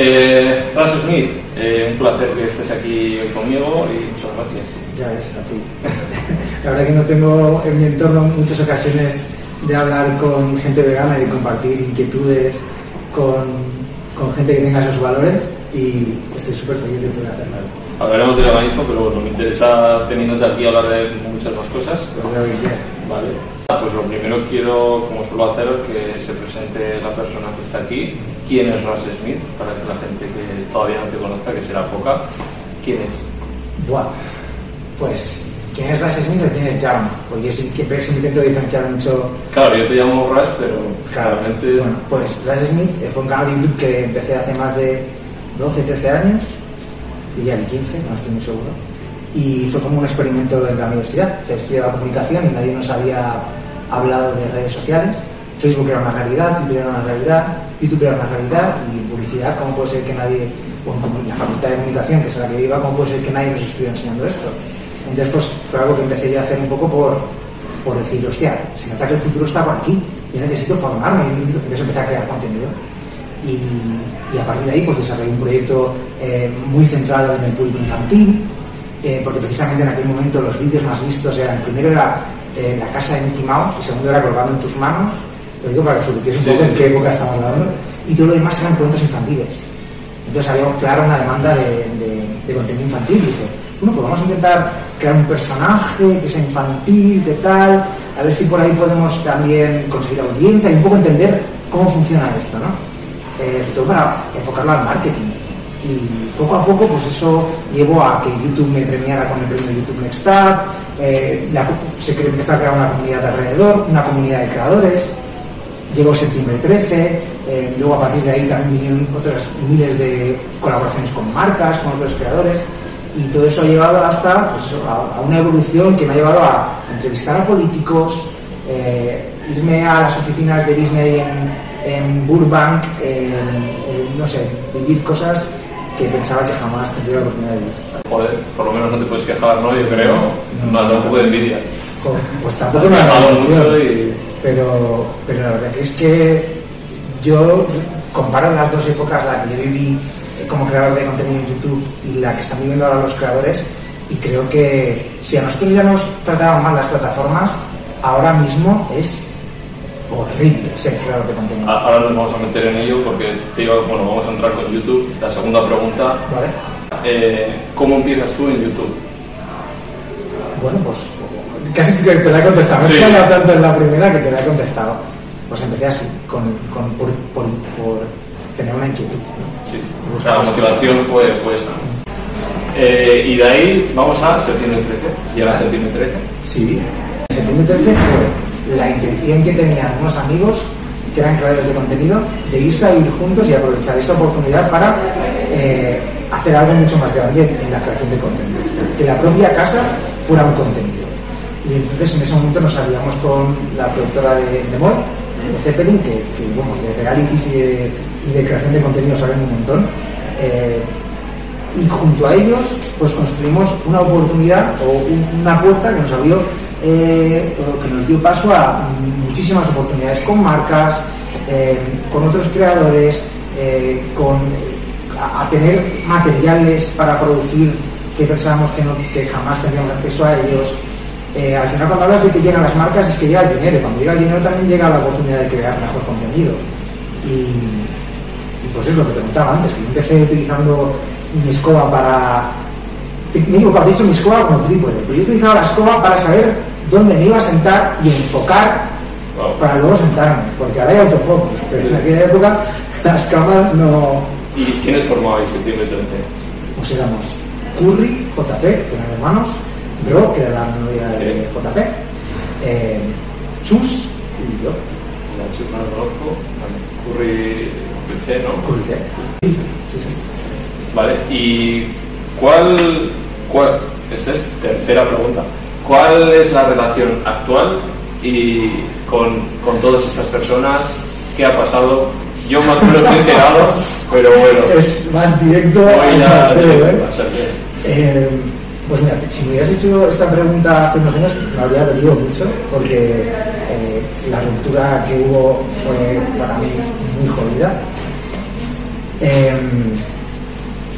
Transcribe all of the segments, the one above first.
Eh, Ras Smith, eh, un placer que estés aquí hoy conmigo y muchas gracias. Ya es, a ti. La verdad que no tengo en mi entorno muchas ocasiones de hablar con gente vegana y de compartir inquietudes con, con gente que tenga esos valores y estoy súper feliz de poder hacerlo. Hablaremos de veganismo, pero bueno, me interesa teniéndote aquí hablar de muchas más cosas. Pues de lo que. Vale. Ah, Pues lo primero quiero, como suelo hacer, que se presente la persona que está aquí. ¿Quién es Ras Smith? Para que la gente que todavía no te conozca, que será poca. ¿Quién es? Buah. Pues, ¿quién es Ras Smith o quién es Jaume? Porque yo que siempre intento diferenciar mucho Claro, yo te llamo Ras, pero Claro, realmente... bueno, pues Ras Smith eh, fue un canal de YouTube que empecé hace más de 12, 13 años, diría de 15, no estoy muy seguro, y fue como un experimento en la universidad. O sea, estudiaba comunicación y nadie nos había hablado de redes sociales. Facebook era una realidad, Twitter era una realidad, YouTube era una realidad y publicidad, ¿cómo puede ser que nadie, bueno, como la facultad de comunicación, que es la que iba, ¿cómo puede ser que nadie nos estuviera enseñando esto? Entonces, pues fue algo que empecé a hacer un poco por, por decir, hostia, se nota que el futuro está por aquí, yo necesito formarme, y necesito- empecé a crear contenido. Y, y a partir de ahí, pues desarrollé un proyecto eh, muy centrado en el público infantil, eh, porque precisamente en aquel momento los vídeos más vistos eran, primero era eh, La casa de Mickey Mouse, el segundo era Colgado en tus manos, lo digo para que un poco en qué época estamos hablando, y todo lo demás eran cuentos infantiles. Entonces había, claro, una demanda de, de- de contenido infantil. Dice, bueno, pues vamos a intentar crear un personaje que sea infantil, que tal, a ver si por ahí podemos también conseguir audiencia y un poco entender cómo funciona esto, ¿no? Eh, sobre todo para enfocarlo al marketing. Y poco a poco, pues eso llevó a que YouTube me premiara con el premio YouTube Next Up, eh, la- se empezó a crear una comunidad alrededor, una comunidad de creadores, llegó septiembre 13, eh, luego a partir de ahí también vinieron otras miles de colaboraciones con marcas, con otros creadores, y todo eso ha llevado hasta pues, a, a una evolución que me ha llevado a entrevistar a políticos, eh, irme a las oficinas de Disney en, en Burbank, en- en, no sé, vivir cosas que pensaba que jamás tendría la oportunidad de vivir. Joder, por lo menos no te puedes quejar, ¿no? Yo creo. Me has dado un poco de envidia. Pues Has tampoco me ha dado mucho y... pero, pero la verdad que es que yo comparo las dos épocas, la que yo viví como creador de contenido en YouTube y la que están viviendo ahora los creadores, y creo que si a nosotros ya nos trataban mal las plataformas, ahora mismo es horrible ser creador de contenido. Ahora nos vamos a meter en ello porque te digo, bueno, vamos a entrar con YouTube. La segunda pregunta, ¿Vale? eh, ¿cómo empiezas tú en YouTube? Bueno, pues casi que te la he contestado. Sí. He fallado tanto en la primera que te la he contestado. Pues empecé así, con, con- por, por- por tener una inquietud. ¿no? Sí. O sea, la motivación fue, fue esa. Eh, y de ahí vamos a septiembre 13. Llega septiembre 13. Sí. Septiembre 13 fue la intención que tenían unos amigos que eran creadores de contenido de irse a vivir juntos y aprovechar esa oportunidad para eh, hacer algo mucho más grande en la creación de contenidos. Que la propia casa fuera un contenido. Y entonces en ese momento nos aliamos con la productora de, de Mol, de Zeppelin, que, que, de realities y de, creación de contenido saben un montón. Eh, y junto a ellos pues construimos una oportunidad o un- una puerta que nos abrió eh, que nos dio paso a muchísimas oportunidades con marcas eh, con otros creadores con a, a tener materiales para producir que pensábamos que, no- que jamás tendríamos acceso a ellos Eh, al final cuando hablas de que llegan las marcas es que llega el dinero y cuando llega el dinero también llega la oportunidad de crear mejor contenido y, y pues es lo que te contaba antes, que yo empecé utilizando mi escoba para... Me digo, he dicho mi escoba como trípode, pero yo utilizaba la escoba para saber dónde me iba a sentar y enfocar Wow. para luego sentarme, porque ahora hay autofocus, pero en aquella época las cámaras no... ¿Y quiénes formabais septiembre 13? Pues éramos Curry, JP, que eran hermanos, Ro, que era la novia de Sí. JP, eh, Chus y yo, La no conozco. Vale. Curry C, ¿no? Curry C. Sí, sí. Vale. ¿Y cuál, cuál? Esta es tercera pregunta. ¿Cuál es la relación actual y con, con todas estas personas? ¿Qué ha pasado? Yo más o menos me he enterado, pero bueno. Es más directo a a serio, ¿eh? a ser bien. Eh, pues mira, si me hubieras hecho esta pregunta hace unos años, me habría dolido mucho, porque eh, la ruptura que hubo fue para mí muy jodida. Em,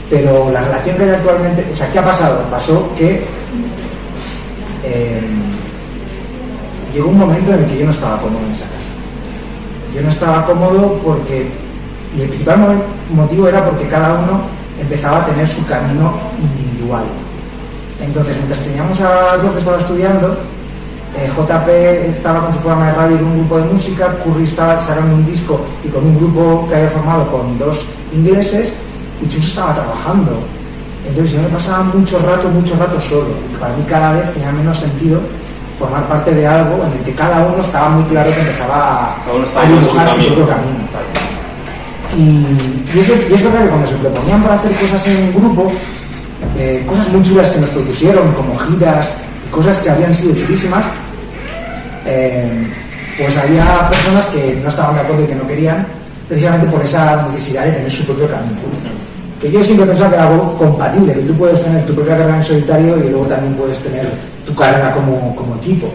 pero la relación que hay actualmente, o sea, ¿qué ha pasado? Pasó que em, llegó un momento en el que yo no estaba cómodo en esa casa. Yo no estaba cómodo porque, y el principal motivo era porque cada uno empezaba a tener su camino individual. Entonces, mientras teníamos a dos que estaba estudiando, eh, JP estaba con su programa de radio y un grupo de música, Curry estaba sacando un disco y con un grupo que había formado con dos ingleses, y Chus estaba trabajando. Entonces yo me pasaba mucho rato, mucho rato solo. Para mí cada vez tenía menos sentido formar parte de algo en el que cada uno estaba muy claro que empezaba a, dibujar su, propio camino. Y, y, es, y, es, verdad que cuando se proponían para hacer cosas en grupo, eh, cosas muy chulas que nos propusieron, como giras cosas que habían sido chulísimas, eh, pues había personas que no estaban de acuerdo y que no querían, precisamente por esa necesidad de tener su propio camino. Que yo siempre pensaba que era algo compatible, que tú puedes tener tu propia carrera en solitario y luego también puedes tener tu carrera como, como equipo.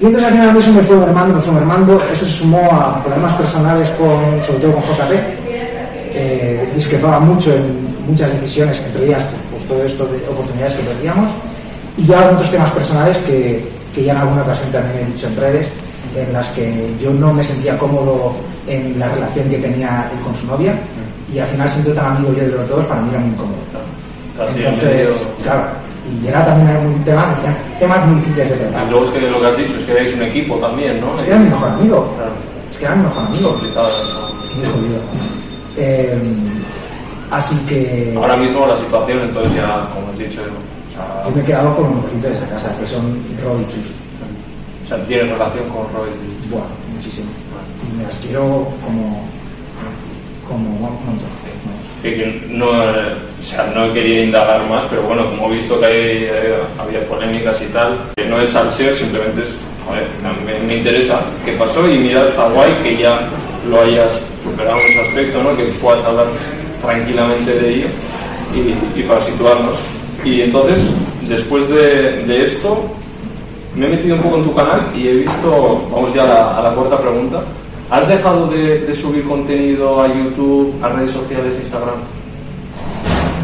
Y entonces al final eso me fue mermando, me fue mermando, eso se sumó a problemas personales con, sobre todo con JP, eh, discrepaba mucho en muchas decisiones, entre ellas pues, pues, todo esto de oportunidades que perdíamos, y ya otros temas personales que, que ya en alguna ocasión también he dicho en redes, en las que yo no me sentía cómodo en la relación que tenía él con su novia y al final siendo tan amigo yo de los dos para mí era muy incómodo. Entonces, claro, y era también muy temas, temas muy difíciles de tratar. Y luego es que lo que has dicho es que erais un equipo también, ¿no? Es que era mi mejor amigo. Es que era mi mejor amigo. Muy jodido. Eh, así que. Ahora mismo la situación, entonces ya, como has dicho, yo me he quedado con los mejorcitos de esa casa, que son Roy y Chus. O sea, ¿tienes relación con Roy? Bueno, muchísimo. Y me las quiero como. como un montón. Que no, o sea, no quería indagar más, pero bueno, como he visto que hay, había polémicas y tal, que no es salseo, simplemente es, joder, me, me, interesa qué pasó y mira, está guay que ya lo hayas superado en ese aspecto, ¿no? que puedas hablar tranquilamente de ello y, y para situarnos. Y entonces, después de, de esto, me he metido un poco en tu canal y he visto, vamos ya a la, a la cuarta pregunta, ¿has dejado de, de, subir contenido a YouTube, a redes sociales, Instagram?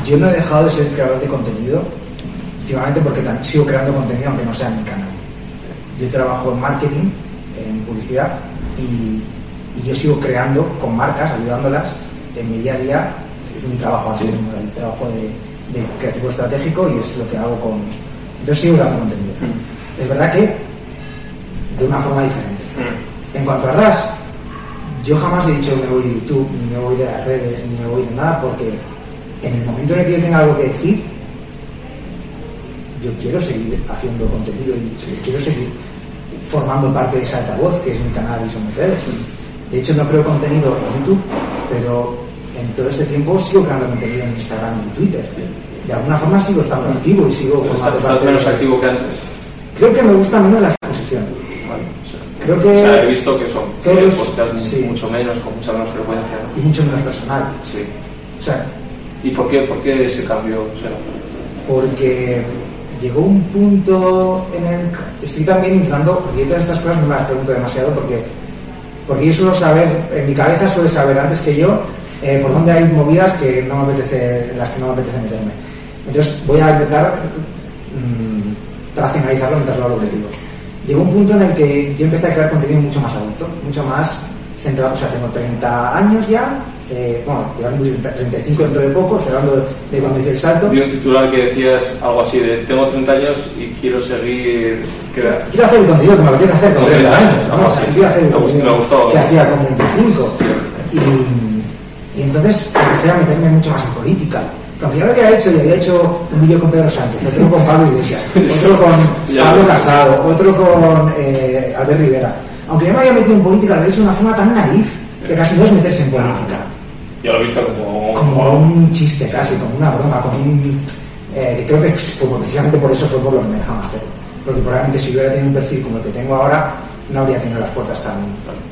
Yo no he dejado de ser creador de contenido, principalmente porque sigo creando contenido aunque no sea en mi canal. Yo trabajo en marketing, en publicidad, y, y yo sigo creando con marcas, ayudándolas en mi día a día. Es mi trabajo así, el trabajo de, de creativo estratégico y es lo que hago con... Yo sigo creando contenido. Mm es verdad que de una forma diferente. Mm. En cuanto a RAS, yo jamás he dicho me voy de YouTube, ni me voy de las redes, ni me voy de nada, porque en el momento en el que yo tenga algo que decir, yo quiero seguir haciendo contenido y quiero seguir formando parte de esa altavoz que es mi canal y son mis redes. De hecho, no creo contenido en YouTube, pero en todo este tiempo sigo creando contenido en Instagram y en Twitter. De alguna forma sigo estando activo y sigo formando ¿Estás menos activo que antes? Creo que me gusta menos la exposición. Vale, o sea, Creo que. O sea, he visto que son todos, posteas sí. mucho menos, con mucha menos frecuencia. Y mucho menos personal. Sí. O sea. ¿Y por qué, por qué ese cambio? O sea, porque llegó un punto en el. Estoy también entrando, porque yo todas estas cosas no me las pregunto demasiado porque. Porque yo suelo saber, en mi cabeza suele saber antes que yo eh, por dónde hay movidas que no me apetece, en las que no me apetece meterme. Entonces voy a intentar mmm, racionalizarlo mientras lo contigo. Llegó un punto en el que yo empecé a crear contenido mucho más adulto, mucho más centrado, o sea, tengo 30 años ya, eh, bueno, voy a cumplir 35 dentro de poco, hablando de cuando hice el salto. Vi un titular que decías algo así de tengo 30 años y quiero seguir... Quiero, quiero hacer el contenido que me apetece hacer con 30 años, ¿no? no o sea, quiero hacer el contenido que hacía con 25. Y, y entonces empecé a meterme mucho más en política. Que aunque ya lo había hecho, y había hecho un vídeo con Pedro Sánchez, otro con Pablo Iglesias, otro con Ya. Pablo Casado, otro con eh, Albert Rivera. Aunque yo me había metido en política, lo había hecho de una forma tan naif que casi no es meterse en política. Yo lo he visto como... Como un chiste casi, como una broma, como un... Eh, que creo que pues, precisamente por eso fue por lo que me dejaron hacer. Porque probablemente si hubiera tenido un perfil como el que tengo ahora, no habría tenido las puertas tan,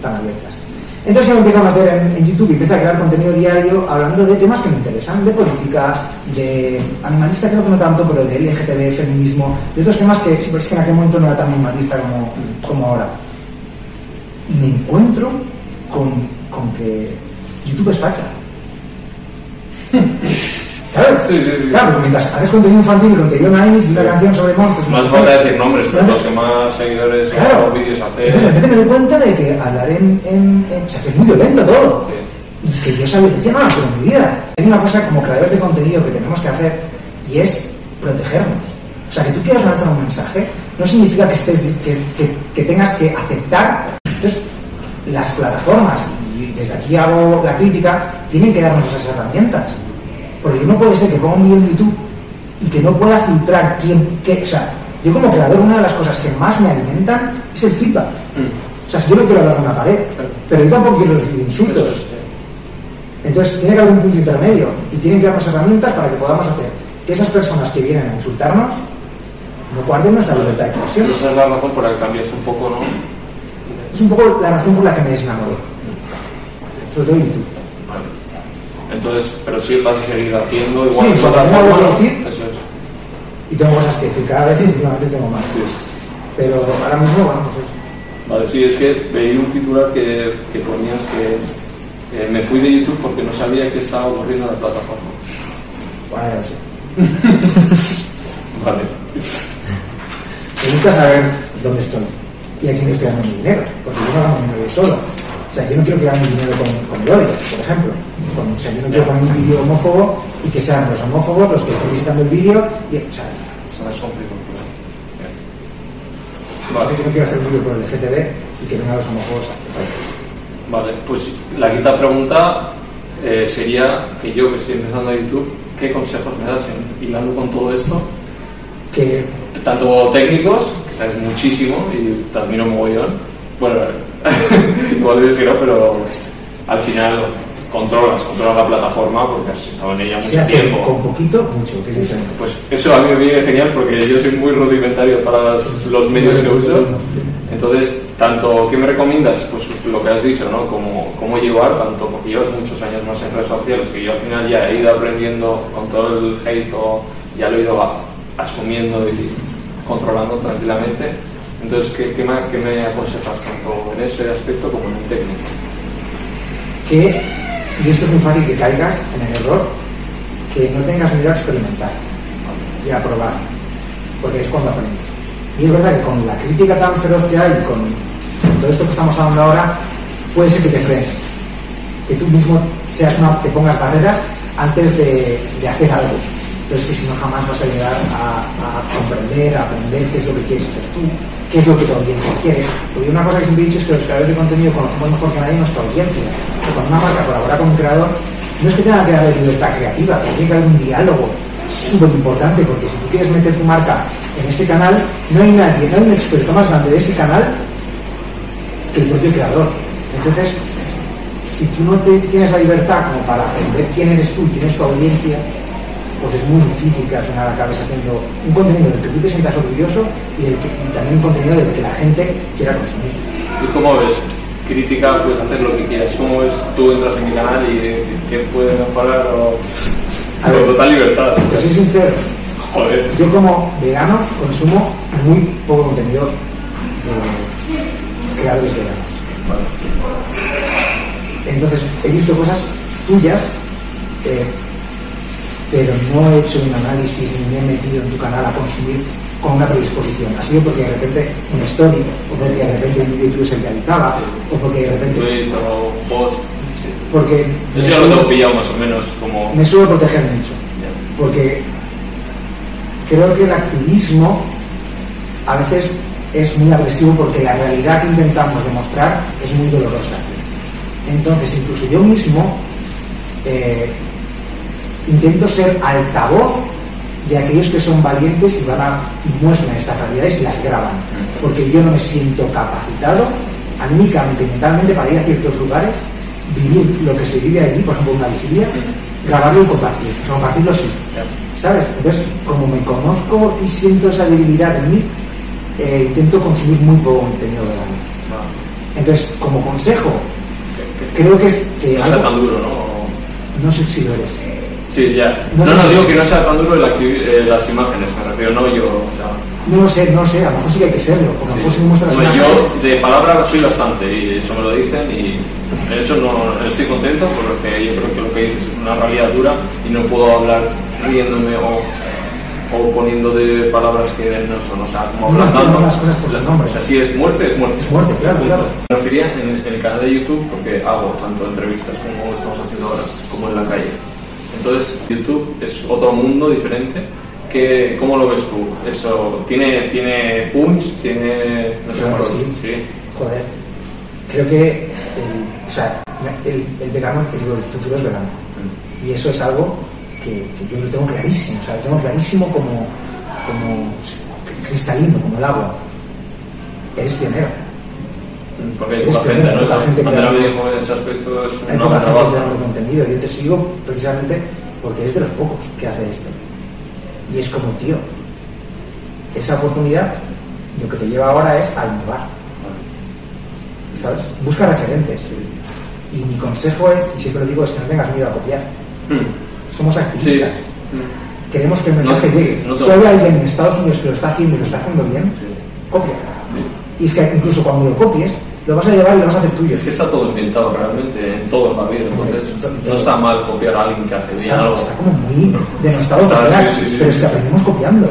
tan abiertas. Entonces yo me empiezo a meter en, YouTube y empiezo a crear contenido diario hablando de temas que me interesan, de política, de animalista creo que no tanto, pero de LGTB, feminismo, de otros temas que es que en aquel momento no era tan animalista como, como ahora. Y me encuentro con, con que YouTube es facha. ¿Sabes? Sí, sí, sí. Claro, porque mientras haces contenido infantil y contenido naif, una canción sobre monstruos. No hace falta decir nombres, pero los que más seguidores Claro. o vídeos Entonces, de repente me doy cuenta de que hablar en, en, en- O sea, que es muy violento todo. Y que yo esa violencia no la en mi vida. Hay una cosa como creadores de contenido que tenemos que hacer y es protegernos. O sea, que tú quieras lanzar un mensaje no significa que, estés, que, que- que tengas que aceptar. Entonces, las plataformas, y desde aquí hago la crítica, tienen que darnos esas herramientas. Porque no puede ser que ponga un vídeo en YouTube y que no pueda filtrar quién, qué. O sea, yo como creador, una de las cosas que más me alimentan es el feedback. Mm. O sea, si yo no quiero hablar una pared, pero yo tampoco quiero recibir insultos. Entonces tiene que haber un punto intermedio y tienen que darnos herramientas para que podamos hacer que esas personas que vienen a insultarnos no guarden nuestra libertad de expresión. Esa es la razón por la que cambiaste un poco, ¿no? Es un poco la razón por la que me desenamoré. Sobre todo YouTube. Entonces, pero sí vas a seguir haciendo igual Sí, que otra forma, ¿no? decir. Eso es. Y tengo cosas que decir cada vez últimamente tengo más. Pero ahora mismo, bueno, pues eso. Vale, sí, es que veí un titular que, que ponías que eh, me fui de YouTube porque no sabía qué estaba ocurriendo en la plataforma. Bueno, ya lo sé. Vale. Me gusta saber dónde estoy y a quién estoy dando mi dinero, porque yo no gano dinero yo solo. O sea, yo no quiero que gane mi dinero con, con el odio, por ejemplo. Con- o sea, yo no quiero poner un vídeo homófobo y que sean los homófobos los que estén visitando el vídeo. Y, o sea. Vale. Yo no quiero hacer un vídeo por el LGTB y que vengan los homófobos a Vale, pues la quinta pregunta eh, sería que yo que estoy empezando a YouTube, ¿qué consejos me das en, hilando con todo esto? que Tanto técnicos, que sabes muchísimo y te admiro mogollón. Bueno, igual dices que no, pero al final controlas, controlas la plataforma porque has estado en ella mucho hace tiempo. con poquito, mucho, que es diferente. Pues eso a mí me viene genial porque yo soy muy rudimentario para los, los medios que uso. Entonces, tanto, ¿qué me recomiendas? Pues lo que has dicho, ¿no? Cómo, cómo llevar, tanto porque llevas muchos años más en redes sociales, que yo al final ya he ido aprendiendo con todo el hate, o ya lo he ido asumiendo y controlando tranquilamente. Entonces, ¿qué, qué me, qué me aconsejas tanto en ese aspecto como en el técnico? que, y esto es muy fácil que caigas en el error, que no tengas miedo a experimentar y a probar, porque es cuando aprendes. Y es verdad que con la crítica tan feroz que hay, con, todo esto que estamos hablando ahora, puede ser que te frenes, que tú mismo seas una, te pongas barreras antes de, de hacer algo. Pero es que si no jamás vas a llegar a, a comprender, a aprender qué es lo que quieres hacer tú, qué es lo que tu audiencia quiere. Porque una cosa que siempre he dicho es que los creadores de contenido conocemos mejor que nadie nuestra audiencia. Que cuando una marca colabora con un creador, no es que tenga que darle libertad creativa, pero tiene que haber un diálogo súper importante, porque si tú quieres meter tu marca en ese canal, no hay nadie, no hay un experto más grande de ese canal que el propio creador. Entonces, si tú no tienes la libertad como para aprender quién eres tú y quién es tu audiencia, pues es muy difícil que al final acabes haciendo un contenido del que tú te sientas orgulloso y, del que, y también un contenido del que la gente quiera consumir. ¿Y cómo ves? Crítica, puedes hacer lo que quieras. ¿Cómo ves? Tú entras en mi canal y decir qué puede mejorar o... A ver. Con total libertad. Te soy sincero, Joder. yo como vegano consumo muy poco contenido de creadores veganos. Entonces, he visto cosas tuyas, eh, pero no he hecho un análisis ni me he metido en tu canal a consumir con una predisposición. Ha sido porque de repente una story, o porque de repente un vídeo se viralizaba, o porque de repente... Tweet o post. Porque Eso ya lo tengo pillado más o menos como... me suelo proteger mucho. porque creo que el activismo a veces es muy agresivo porque la realidad que intentamos demostrar es muy dolorosa. Entonces, incluso yo mismo eh, intento ser altavoz de aquellos que son valientes y van a, y muestran estas realidades y las graban. Porque yo no me siento capacitado anímicamente mentalmente para ir a ciertos lugares, vivir lo que se vive allí, por ejemplo, una vigilia, grabarlo y compartir. Compartirlo sí. ¿Sabes? Entonces, como me conozco y siento esa debilidad en mí, eh, intento consumir muy poco contenido vegano. Entonces, como consejo, creo que es que No algo- tan duro, ¿no? no sé si lo eres. Sí, ya. No No, digo que no sea tan duro el eh, las imágenes, me refiero, no yo. O sea, No lo sé, no lo sé, a lo mejor sí que hay que serlo, porque a lo mejor si muestras Bueno, imágenes- yo de palabra soy bastante y eso me lo dicen y en eso no estoy contento porque yo creo que lo que dices es una realidad dura y no puedo hablar riéndome o, o poniendo de palabras que no son, o sea, como No, ablandando. no, las cosas por su nombre. O sea, si es muerte, es muerte. Es muerte, claro, claro. Me refería en, en el canal de YouTube porque hago tanto entrevistas como estamos haciendo ahora, como en la calle. Entonces, YouTube es otro mundo diferente. Que, ¿Cómo lo ves tú? Eso, ¿tiene, tiene punch? ¿Tiene...? No sé Claro que lo- sí. Joder, creo que el, o sea, el, el vegano, digo, el futuro es vegano. Y eso es algo que, que yo lo tengo clarísimo, o sea, lo tengo clarísimo como, como cristalino, como el agua. Eres pionero. Porque hay Es poca que gente, ¿no? poca gente creando- en ese aspecto es Hay un poca gente creando contenido. Yo te sigo precisamente porque eres de los pocos que hace esto. Y es como, tío, esa oportunidad lo que te lleva ahora es a innovar. ¿Sabes? Busca referentes. Y mi consejo es, y siempre lo digo, es que no tengas miedo a copiar. Hmm. Somos Sí. activistas. Hmm. Queremos que el mensaje No, llegue. no si hay alguien en Estados Unidos que lo está haciendo y lo está haciendo bien, Sí. copia. Sí. Y es que incluso cuando lo copies, lo vas a llevar y lo vas a hacer tuyo. Es que está todo inventado realmente en toda la vida, entonces Todo- no está mal copiar a alguien que hace bien algo. está como muy denostado copiar, sí, sí, sí, pero es que aprendemos copiando.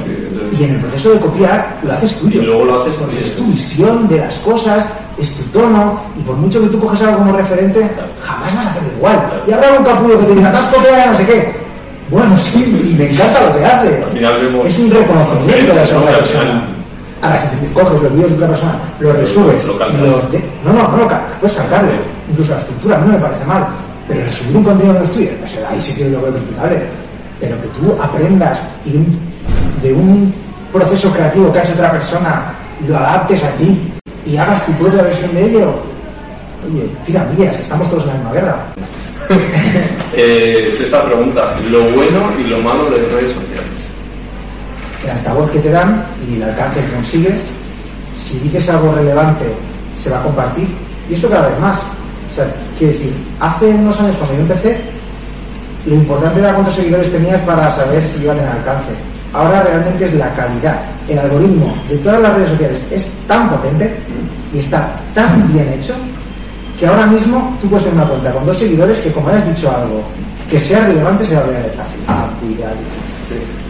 Y en el proceso de copiar lo haces tuyo. Y luego lo haces Porque tuyo. es tu visión de las cosas, es tu tono, y por mucho que tú coges algo como referente, jamás vas a hacerlo igual. Claro. Y habrá un capullo que te diga, te has copiado no sé qué. Bueno, sí, me encanta lo que hace. Al final vemos Es un reconocimiento de esa. Ahora, si te coges los vídeos de otra persona, los resubes, lo y calcas. los de- no, no, no lo calcas, puedes calcarlo. Incluso la estructura no me parece mal, pero resubir un contenido que no es tuyo, no sé, ahí sí que lo veo criticable. Pero que tú aprendas y de un, proceso creativo que ha hecho otra persona, lo adaptes a ti y hagas tu propia versión de ello, oye, tira millas, estamos todos en la misma guerra. Eh, es esta pregunta, lo bueno y lo malo de redes sociales. El altavoz que te dan y el alcance que consigues, si dices algo relevante, se va a compartir. Y esto cada vez más. O sea, quiero decir, hace unos años cuando yo empecé, lo importante era cuántos seguidores tenías para saber si iba a tener alcance. Ahora realmente es la calidad. El algoritmo de todas las redes sociales es tan potente y está tan bien hecho que ahora mismo tú puedes tener una cuenta con dos seguidores que como hayas dicho algo que sea relevante se va a viralizar. Ah, cuidado.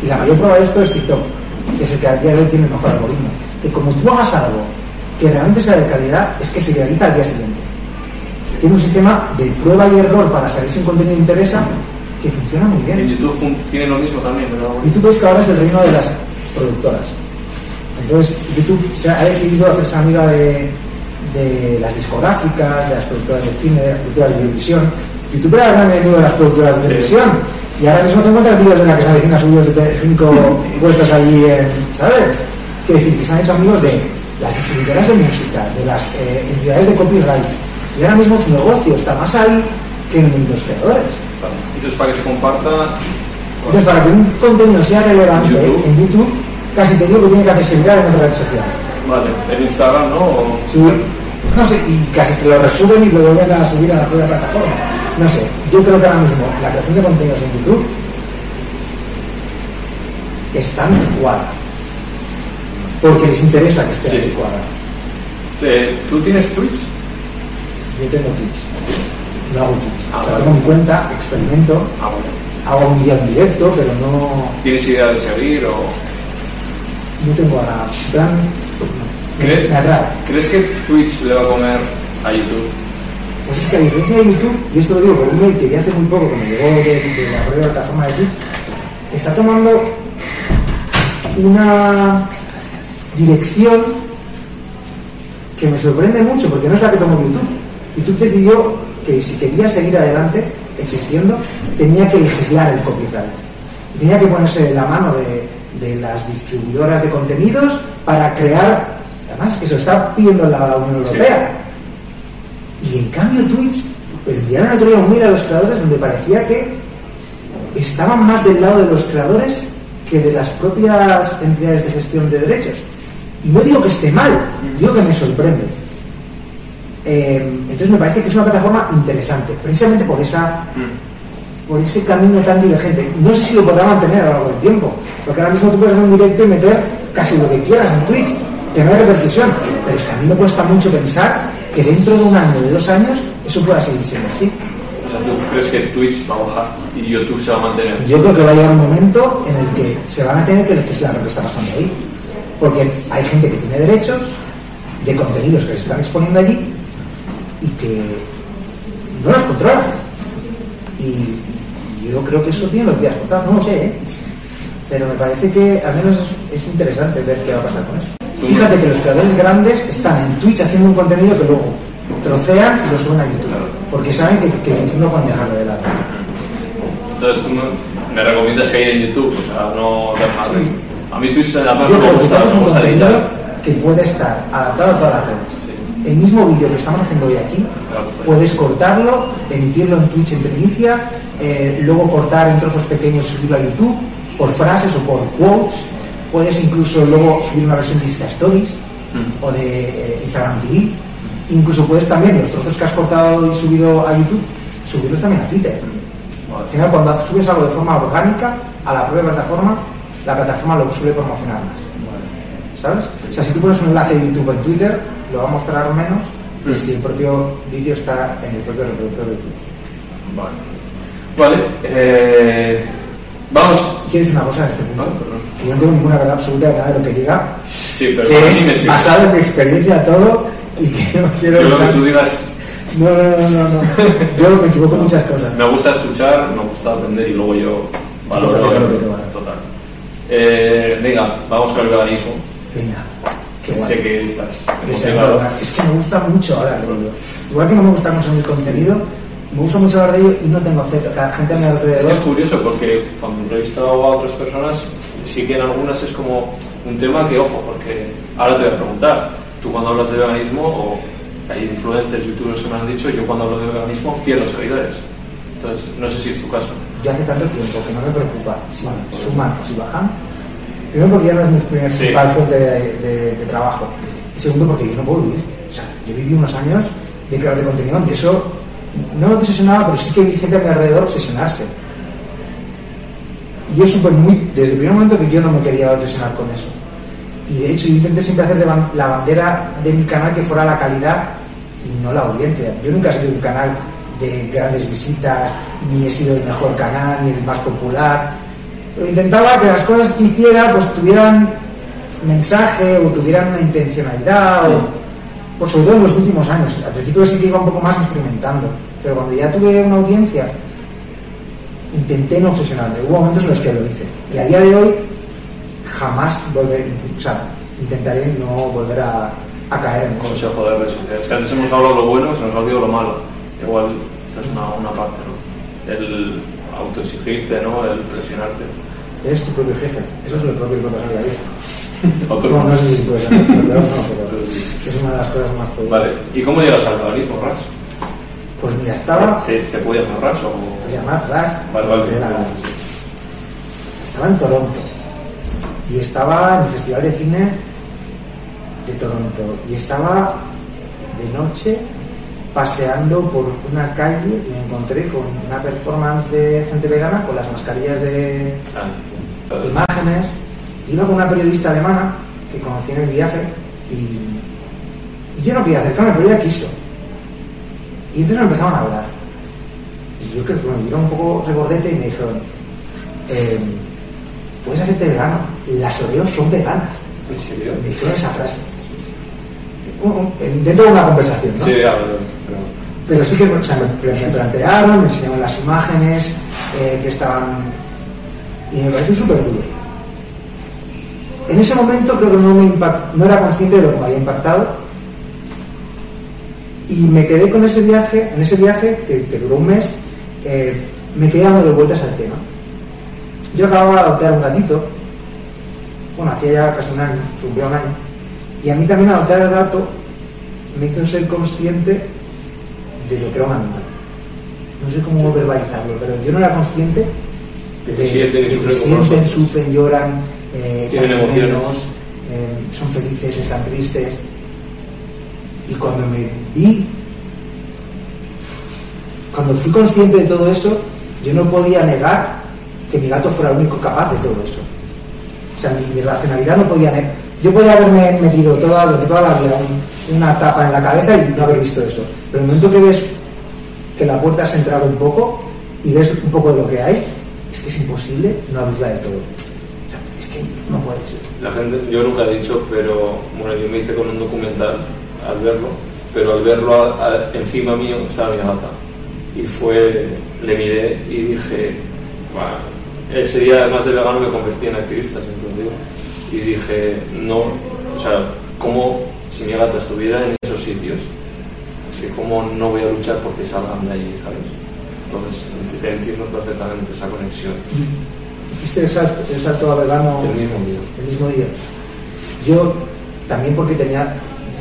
Y la mayor prueba de esto es TikTok, que es el que al día de hoy tiene el mejor algoritmo. Que como tú hagas algo que realmente sea de calidad, es que se viraliza al día siguiente. Tiene un sistema de prueba y error para saber si un contenido interesa que funciona muy En bien. YouTube fun- tiene lo mismo también, ¿verdad? YouTube es que ahora es el reino de las productoras. Entonces, YouTube se ha decidido hacerse amiga de, de las discográficas, de las productoras de cine, de las productoras de televisión. YouTube era el gran enemigo de las productoras de Sí. Y ahora mismo te encuentras vídeos de la que se avecina subidos de te- cinco puestos allí en, ¿sabes? Quiero decir, que se han hecho amigos de las distribuidoras de música, de las eh, entidades de copyright. Y ahora mismo su negocio está más ahí que en los creadores. Vale. Entonces, para que se comparta, Entonces, para que un contenido sea relevante YouTube. en YouTube, casi te digo que tiene que accesibilidad en otra red social. vale, en Instagram, ¿no? O- Subir, no sé, y casi que lo resuben y lo vuelven a subir a la propia plataforma. No sé, yo creo que ahora mismo la creación de contenidos en YouTube está anticuada. Porque les interesa que esté Sí. anticuada. ¿Tú tienes Twitch? Yo tengo Twitch. No hago Twitch. Ah, o sea, vale. tengo mi cuenta, experimento, Ah, bueno. hago un vídeo en directo, pero no, ¿Tienes idea de seguir o...? no tengo ahora. en plan, me, ¿Crees, me atrae. ¿Crees que Twitch le va a comer a YouTube? Pues es que a diferencia de YouTube, y esto lo digo por un mail que vi hace muy poco que me llegó de, de la propia plataforma de Twitch, está tomando una dirección que me sorprende mucho porque no es la que tomó YouTube. YouTube decidió que si quería seguir adelante existiendo, tenía que legislar el copyright. Tenía que ponerse de la mano de, de las distribuidoras de contenidos para crear, además que se lo está pidiendo la Unión. Europea. Y en cambio Twitch enviaron otro día un mail a los creadores donde parecía que estaban más del lado de los creadores que de las propias entidades de gestión de derechos. Y no digo que esté mal, digo que me sorprende. Eh, entonces me parece que es una plataforma interesante, precisamente por esa por ese camino tan divergente. No sé si lo podrá mantener a lo largo del tiempo, porque ahora mismo tú puedes hacer un directo y meter casi lo que quieras en Twitch, hay repercusión. Pero es que a mí me cuesta mucho pensar que dentro de un año, de dos años, eso pueda seguir siendo así. O sea, ¿tú crees que Twitch va a bajar y YouTube se va a mantener? Yo creo que va a llegar un momento en el que se van a tener que legislar lo que está pasando ahí. Porque hay gente que tiene derechos de contenidos que se están exponiendo allí y que no los controla. Y yo creo que eso tiene los días contados, no lo sé, ¿eh? pero me parece que al menos es, es interesante ver qué va a pasar con eso. Fíjate que los creadores grandes están en Twitch haciendo un contenido que luego trocean y lo suben a YouTube. Porque saben que, que YouTube no pueden dejarlo de lado. Entonces tú no- me recomiendas seguir en YouTube, o sea, no dejarlo. A mí Twitch además Yo me creo que gusta, estamos me un gusta contenido editar. que puede estar adaptado a todas las redes. El mismo vídeo que estamos haciendo hoy aquí, Claro. puedes cortarlo, emitirlo en Twitch en primicia, eh, luego cortar en trozos pequeños y subirlo a YouTube, por frases o por quotes. Puedes incluso luego subir una versión de Insta Stories Mm. o de eh, Instagram TV. Incluso puedes también los trozos que has cortado y subido a YouTube, subirlos también a Twitter. Al final, cuando subes algo de forma orgánica a la propia plataforma, la plataforma lo suele promocionar más. ¿Sabes? O sea, si tú pones un enlace de YouTube en Twitter, lo va a mostrar menos que Mm. si el propio vídeo está en el propio reproductor de Twitter. Vale. Vale, eh, vamos. Quiero decir una cosa en este punto. Que yo no tengo ninguna verdad absoluta de nada de lo que diga, Sí, pero que es basado en mi experiencia todo y que no quiero. Yo lo que tú digas No, no, no, no, no. Yo me equivoco en muchas cosas. me gusta escuchar, me gusta aprender y luego yo valoro lo que- claro. total. Eh, venga, vamos con el veganismo. Venga. Qué guay. sé que estás verdad. Es que me gusta mucho hablar de ello. Igual que no me gusta consumir contenido, me gusta mucho hablar de ello y no tengo cerca gente a mi alrededor. es curioso porque cuando he entrevistado a otras personas, sí que en algunas es como un tema que, ojo, porque ahora te voy a preguntar, tú cuando hablas de veganismo, o hay influencers, youtubers que me han dicho, yo cuando hablo de veganismo pierdo seguidores. Entonces, no sé si es tu caso. Yo hace tanto tiempo que no me preocupa si suman o si bajan. Primero porque ya no es mi primer Sí. principal fuente de, de- de trabajo. Y segundo porque yo no puedo vivir. O sea, yo viví unos años de creador de contenido y eso no me obsesionaba, pero sí que vi gente a mi alrededor obsesionarse. Y yo supe muy, desde el primer momento que yo no me quería obsesionar con eso. Y de hecho yo intenté siempre hacer de la bandera de mi canal que fuera la calidad y no la audiencia. Yo nunca he sido un canal de grandes visitas, ni he sido el mejor canal, ni el más popular. Pero intentaba que las cosas que hiciera pues tuvieran mensaje o tuvieran una intencionalidad, o, pues sobre todo en los últimos años. Al principio sí que iba un poco más experimentando, pero cuando ya tuve una audiencia, intenté no obsesionarme. Hubo momentos en los que lo hice. Y a día de hoy jamás volver, o sea, intentaré no volver a, a caer en eso. Consejo de redes sociales. Que antes hemos hablado lo bueno, se nos ha olvidado lo malo. Igual es una, una parte, ¿no? El autoexigirte, ¿no? El presionarte. Eres tu propio jefe. Eso es lo propio que pasar en la vida. Bueno, no sé si puede ser, pero no, pero es una de las cosas más jodidas. Vale, ¿y cómo llegas al veganismo, Rash? Pues mira, estaba, ¿Te, te puedo llamar Rash o...? se llama Rash, Vale, vale. la- estaba en Toronto y estaba en el Festival de Cine de Toronto y estaba de noche paseando por una calle y me encontré con una performance de gente vegana con las mascarillas de, Ah, imágenes. Iba con una periodista alemana que conocí en el viaje y, y yo no quería acercarme, pero ella quiso. Y entonces me empezaron a hablar. Y yo creo que me dieron un poco regordete y me dijeron, eh, puedes hacerte vegano, las Oreos son veganas. ¿En serio? Me dijeron esa frase. Dentro de una conversación, ¿no? Sí, pero- Pero sí que o sea, me, me plantearon, me enseñaron las imágenes eh, que estaban. Y me pareció súper duro. En ese momento creo que no, me impact- no era consciente de lo que me había impactado. Y me quedé con ese viaje, en ese viaje que, que duró un mes, eh, me quedé dando vueltas al tema. Yo acababa de adoptar un gatito, bueno, hacía ya casi un año, cumplía un año, y a mí también adoptar el gato me hizo ser consciente de lo que era un animal. No sé cómo verbalizarlo, pero yo no era consciente De que sienten sufren, lloran, eh, echan menos, eh, son felices, están tristes. Y cuando me vi, cuando fui consciente de todo eso, yo no podía negar que mi gato fuera el único capaz de todo eso. O sea, mi, mi racionalidad no podía... me- Yo podía haberme metido toda, durante toda la vida un- una tapa en la cabeza y no haber visto eso. Pero el momento que ves que la puerta has entrado un poco y ves un poco de lo que hay, es que es imposible no abrirla de todo. Que no puedes. La gente, yo nunca he dicho, pero bueno, yo me hice con un documental al verlo, pero al verlo a- a- encima mío estaba mi gata. Y fue, le miré y dije, ese día además de vegano me convertí en activista, digo. Y dije, no, o sea, ¿cómo si mi gata estuviera en esos sitios? Que cómo no voy a luchar porque salgan de allí, ¿sabes? Entonces entiendo perfectamente esa conexión. Hiciste el salto, el salto a vegano El mismo día. el mismo día. Yo también porque tenía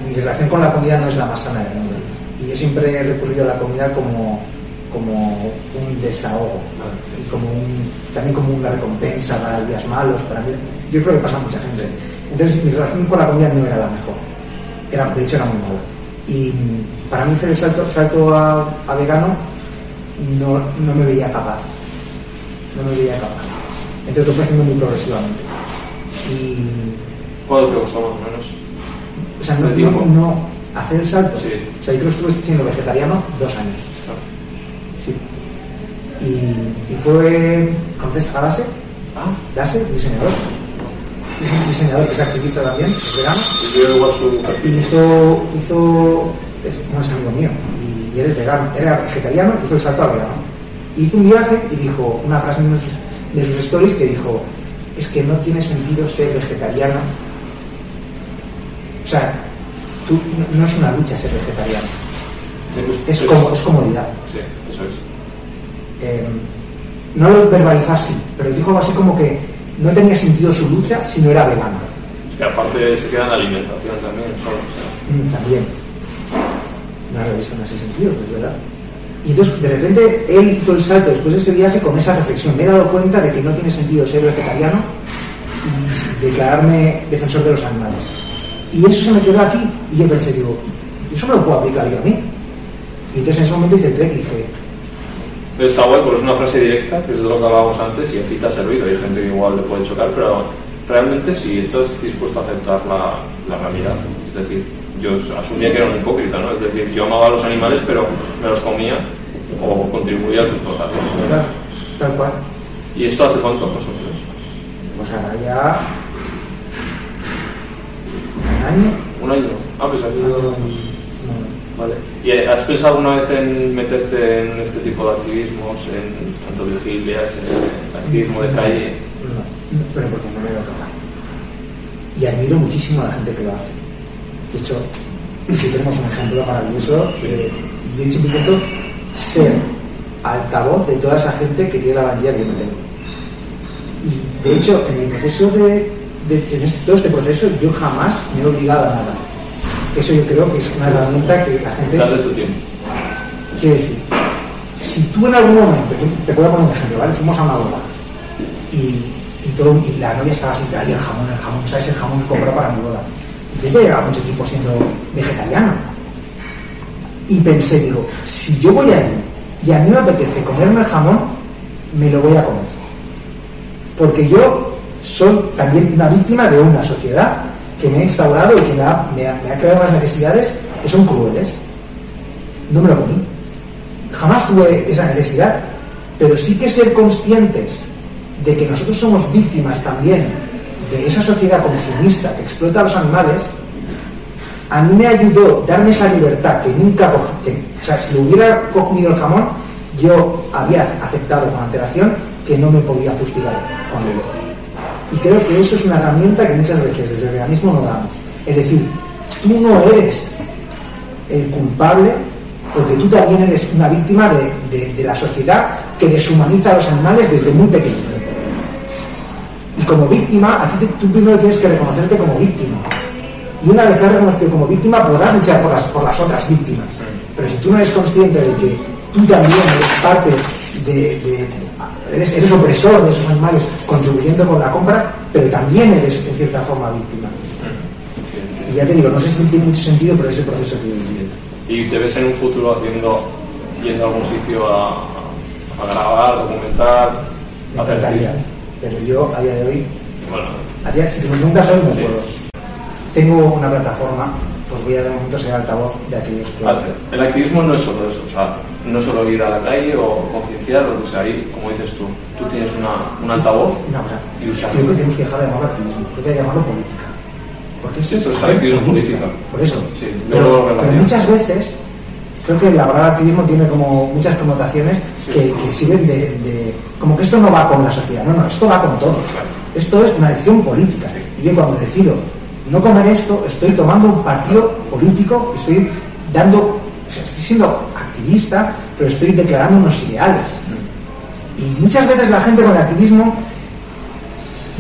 mi relación con la comida no es la más sana del mundo. Y yo siempre he recurrido a la comida como, como un desahogo. Y como un, también como una recompensa para días malos para mí. Yo creo que pasa a mucha gente. Entonces mi relación con la comida no era la mejor. Era, de hecho era muy mala. Y para mí hacer el salto, salto a, a vegano no, no me veía capaz. No me veía capaz entonces lo fui haciendo muy progresivamente y ¿Cuál te gustó más o menos? o sea, no, no- no hacer el salto. Sí. O sea, yo creo que estuve siendo vegetariano dos años. Claro. Sí. Y, y fue. ¿Conoces a Dase? Ah, Dase, diseñador. Es un diseñador que es activista también, es vegano. y yo igual su perfil. hizo. hizo es, no es amigo mío. Y, y él es vegano. Era vegetariano, hizo el salto a vegano. Hizo un viaje y dijo una frase de sus, stories que dijo: Es que no tiene sentido ser vegetariano. O sea, tú, no, no es una lucha ser vegetariano. Es, como, es comodidad. Sí, eso es. Eh, no lo verbalizó así, pero dijo así como que no tenía sentido su lucha si no era vegano. Es que aparte se queda en la alimentación también, solo, o sea, Mm, También. No lo he visto en ese sentido, pues, es verdad. Y entonces, de repente, él hizo el salto después de ese viaje con esa reflexión. Me he dado cuenta de que no tiene sentido ser vegetariano y declararme defensor de los animales. Y eso se me quedó aquí. Y yo pensé, digo, eso me lo puedo aplicar yo a mí. Y entonces en ese momento hice el trek y dije, Está guay porque es una frase directa, que es de lo que hablábamos antes, y aquí te ha servido. Hay gente que igual le puede chocar, pero realmente si estás dispuesto a aceptar la, la realidad, es decir, yo asumía que era un hipócrita, ¿no? Es decir, yo amaba a los animales, pero me los comía o contribuía a su explotación. claro, tal cual. ¿Y esto hace cuánto más o menos? O sea, ya un año. ¿Un año? Ah, pues aquí no. Vale. ¿Y has pensado alguna vez en meterte en este tipo de activismos, en tanto vigilias, en activismo de calle? No, no, pero porque no me veo capaz. Y admiro muchísimo a la gente que lo hace. De hecho, aquí tenemos un ejemplo maravilloso. y yo siempre intento ser altavoz de toda esa gente que tiene la bandera que yo no tengo. Y de hecho, en el proceso de, de- en este- todo este proceso, yo jamás me he obligado a nada. Eso yo creo que es una herramienta que la gente Dale tu tiempo. Quiero decir, si tú en algún momento, te a poner un ejemplo, ¿vale? Fuimos a una boda y, y, todo, y la novia estaba siempre ahí, el jamón, el jamón, ¿sabes? El jamón que compró para mi boda. Yo ya llevaba mucho tiempo siendo vegetariano. Y pensé, digo, si yo voy allí y a mí me apetece comerme el jamón, me lo voy a comer. Porque yo soy también una víctima de una sociedad que me ha instaurado y que me ha- me ha creado unas necesidades que son crueles no me lo comí. Jamás tuve esa necesidad, pero sí que ser conscientes de que nosotros somos víctimas también de esa sociedad consumista que explota a los animales, a mí me ayudó darme esa libertad que nunca cogí. o sea, si lo hubiera cogido el jamón, yo había aceptado con antelación que no me podía fustigar con él. Y creo que eso es una herramienta que muchas veces desde el veganismo no damos. Es decir, tú no eres el culpable porque tú también eres una víctima de, de- de la sociedad que deshumaniza a los animales desde muy pequeños. Como víctima, a ti te- tú primero tienes que reconocerte como víctima. Y una vez que has reconocido como víctima, podrás luchar por las, por las otras víctimas. Pero si tú no eres consciente de que tú también eres parte de... de- eres, eres opresor de esos animales contribuyendo con la compra, pero también eres en cierta forma víctima. Y ya te digo, no sé si tiene mucho sentido, pero es el proceso que viviendo. ¿Y te ves en un futuro haciendo, yendo a algún sitio a, a grabar, documentar, Me encantaría, pero yo a día de hoy Bueno, A día, si me preguntas hoy, no Sí. puedo. Tengo una plataforma, pues voy a de momento ser altavoz de aquellos que... El activismo no es solo eso, o sea, no es solo ir a la calle o concienciar, o sea, ahí, como dices tú, tú tienes una, un altavoz Una cosa, y yo usarlo. creo que tenemos que dejar de llamarlo activismo, creo que hay que llamarlo política. Porque eso Eso es hacer activismo política. Por eso. Sí, yo pero, pero muchas veces creo que la palabra activismo tiene como muchas connotaciones que, que sirven de, de- como que esto no va con la sociedad, no, no, esto va con. Claro. Esto es una elección política. Y yo cuando decido no comer esto, estoy tomando un partido político, estoy dando, o sea, estoy siendo activista, pero estoy declarando unos ideales. Y muchas veces la gente con el activismo,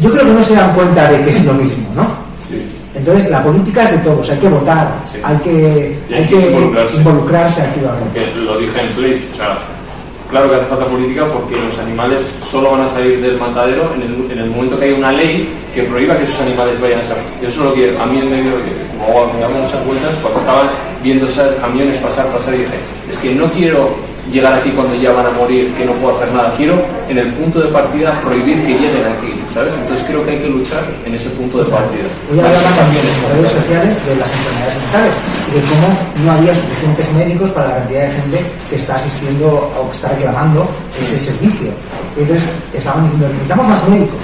yo creo que no se dan cuenta de que es lo mismo, ¿no? Sí. Entonces la política es de todos, hay que votar, Sí. hay que, Y hay que involucrarse. involucrarse activamente. Porque lo dije en Twitch, o sea, claro que hace falta política porque los animales solo van a salir del matadero en el, en el momento que hay una ley que prohíba que esos animales vayan a salir. Yo eso es lo que a mí en medio, como me daba muchas vueltas, cuando estaba viendo esos camiones pasar, pasar, dije, es que no quiero llegar aquí cuando ya van a morir, que no puedo hacer nada, quiero en el punto de partida prohibir que lleguen aquí, ¿sabes? Entonces creo que hay que luchar en ese punto de partida. Hoy hablaba también en redes sociales de las enfermedades mentales y de cómo no había suficientes médicos para la cantidad de gente que está asistiendo o que está reclamando ese servicio. Entonces estaban diciendo, necesitamos más médicos.